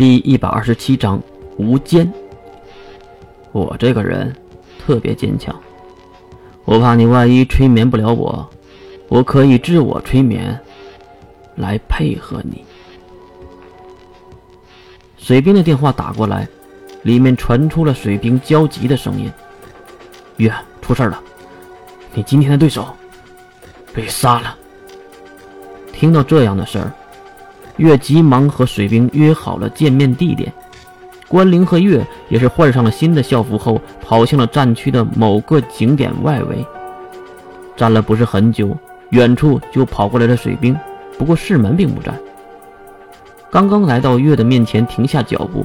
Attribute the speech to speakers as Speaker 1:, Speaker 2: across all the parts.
Speaker 1: 第一百二十七章无间。我这个人特别坚强，我怕你万一催眠不了我，我可以自我催眠来配合你。水兵的电话打过来，里面传出了水兵焦急的声音：“月，出事了，你今天的对手被杀了。”听到这样的事儿。月急忙和水兵约好了见面地点，关灵和月也是换上了新的校服后，跑向了战区的某个景点外围。站了不是很久，远处就跑过来了水兵，不过市门并不在。刚刚来到月的面前，停下脚步，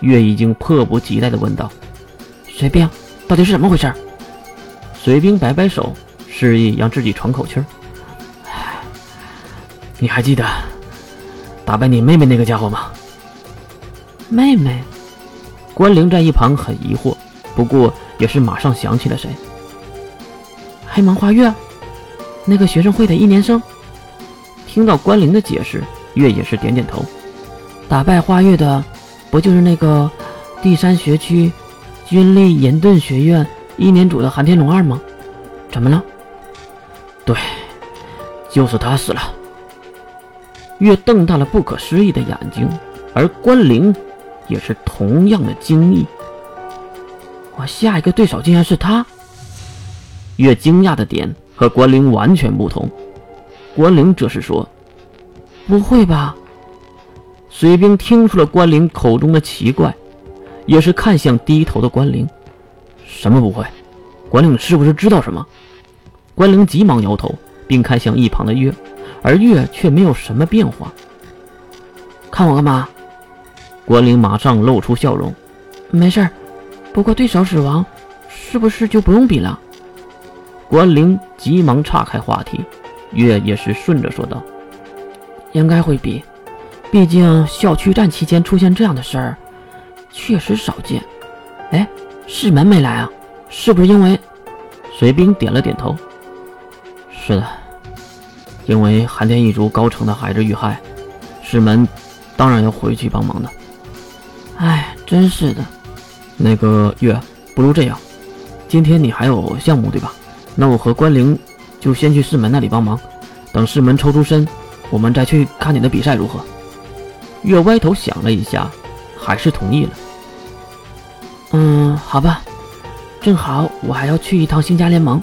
Speaker 1: 月已经迫不及待地问道：“水兵，到底是怎么回事？”水兵摆摆手，示意让自己喘口气儿。你还记得？打败你妹妹那个家伙吗？
Speaker 2: 妹妹，
Speaker 1: 关灵在一旁很疑惑，不过也是马上想起了谁。
Speaker 2: 黑芒花月，那个学生会的一年生。
Speaker 1: 听到关灵的解释，月也是点点头。
Speaker 2: 打败花月的，不就是那个第三学区军力严顿学院一年组的韩天龙二吗？怎么了？
Speaker 1: 对，就是他死了。月瞪大了不可思议的眼睛，而关灵也是同样的惊异。
Speaker 2: 我下一个对手竟然是他！
Speaker 1: 月惊讶的点和关灵完全不同。关灵则是说：“
Speaker 2: 不会吧？”
Speaker 1: 水兵听出了关灵口中的奇怪，也是看向低头的关灵：“什么不会？关灵是不是知道什么？”关灵急忙摇头，并看向一旁的月。而月却没有什么变化。
Speaker 2: 看我干嘛？
Speaker 1: 关灵马上露出笑容。
Speaker 2: 没事，不过对手死亡，是不是就不用比了？
Speaker 1: 关灵急忙岔开话题，月也是顺着说道：“
Speaker 2: 应该会比，毕竟校区战期间出现这样的事儿，确实少见。哎，世门没来啊？是不是因为？”
Speaker 1: 水兵点了点头。是的。因为寒天一族高层的孩子遇害，师门当然要回去帮忙的。
Speaker 2: 哎，真是的。
Speaker 1: 那个月，不如这样，今天你还有项目对吧？那我和关灵就先去师门那里帮忙，等师门抽出身，我们再去看你的比赛如何？月歪头想了一下，还是同意了。
Speaker 2: 嗯，好吧，正好我还要去一趟星家联盟。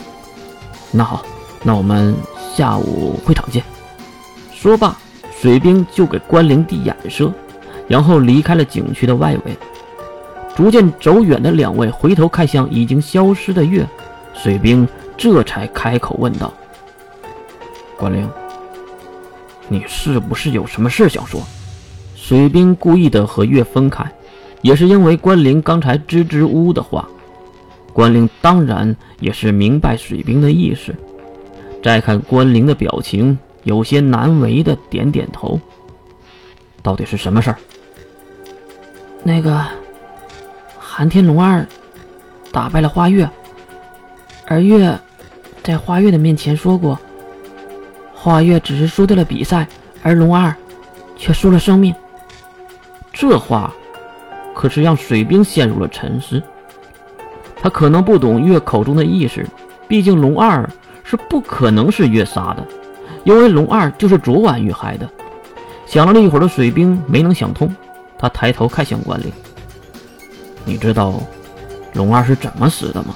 Speaker 1: 那好，那我们。下午会场见。说罢，水兵就给关灵递眼色，然后离开了景区的外围。逐渐走远的两位回头看向已经消失的月，水兵这才开口问道：“关灵，你是不是有什么事想说？”水兵故意的和月分开，也是因为关灵刚才支支吾吾的话。关灵当然也是明白水兵的意思。再看关灵的表情，有些难为的点点头。到底是什么事儿？
Speaker 2: 那个寒天龙二打败了花月，而月在花月的面前说过，花月只是输掉了比赛，而龙二却输了生命。
Speaker 1: 这话可是让水兵陷入了沉思。他可能不懂月口中的意思，毕竟龙二。是不可能是月杀的，因为龙二就是昨晚遇害的。想了一会儿的水兵没能想通，他抬头看向关灵：“你知道龙二是怎么死的吗？”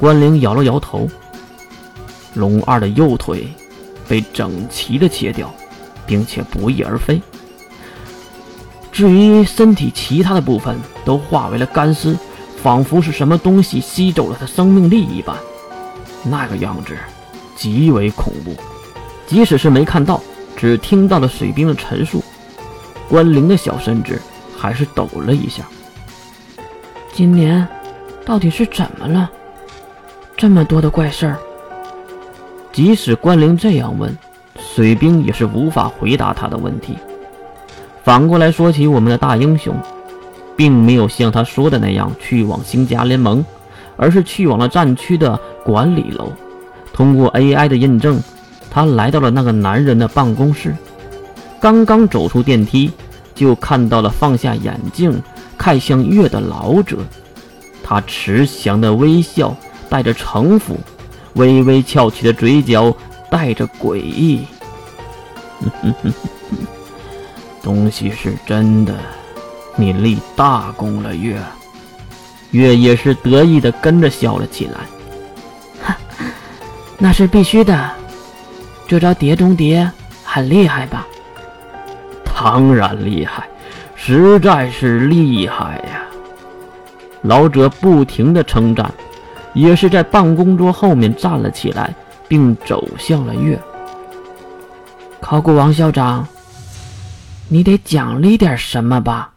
Speaker 1: 关灵摇了摇头：“龙二的右腿被整齐的切掉，并且不翼而飞。至于身体其他的部分，都化为了干尸，仿佛是什么东西吸走了他生命力一般。”那个样子极为恐怖，即使是没看到，只听到了水兵的陈述，关灵的小身子还是抖了一下。
Speaker 2: 今年到底是怎么了？这么多的怪事儿。
Speaker 1: 即使关灵这样问，水兵也是无法回答他的问题。反过来说起我们的大英雄，并没有像他说的那样去往星甲联盟。而是去往了战区的管理楼，通过 AI 的印证，他来到了那个男人的办公室。刚刚走出电梯，就看到了放下眼镜看向月的老者，他慈祥的微笑带着城府，微微翘起的嘴角带着诡异。东西是真的，你立大功了，月。月也是得意的跟着笑了起来。
Speaker 2: 哈，那是必须的，这招碟中谍很厉害吧？
Speaker 1: 当然厉害，实在是厉害呀！老者不停的称赞，也是在办公桌后面站了起来，并走向了月。
Speaker 2: 考古王校长，你得奖励点什么吧？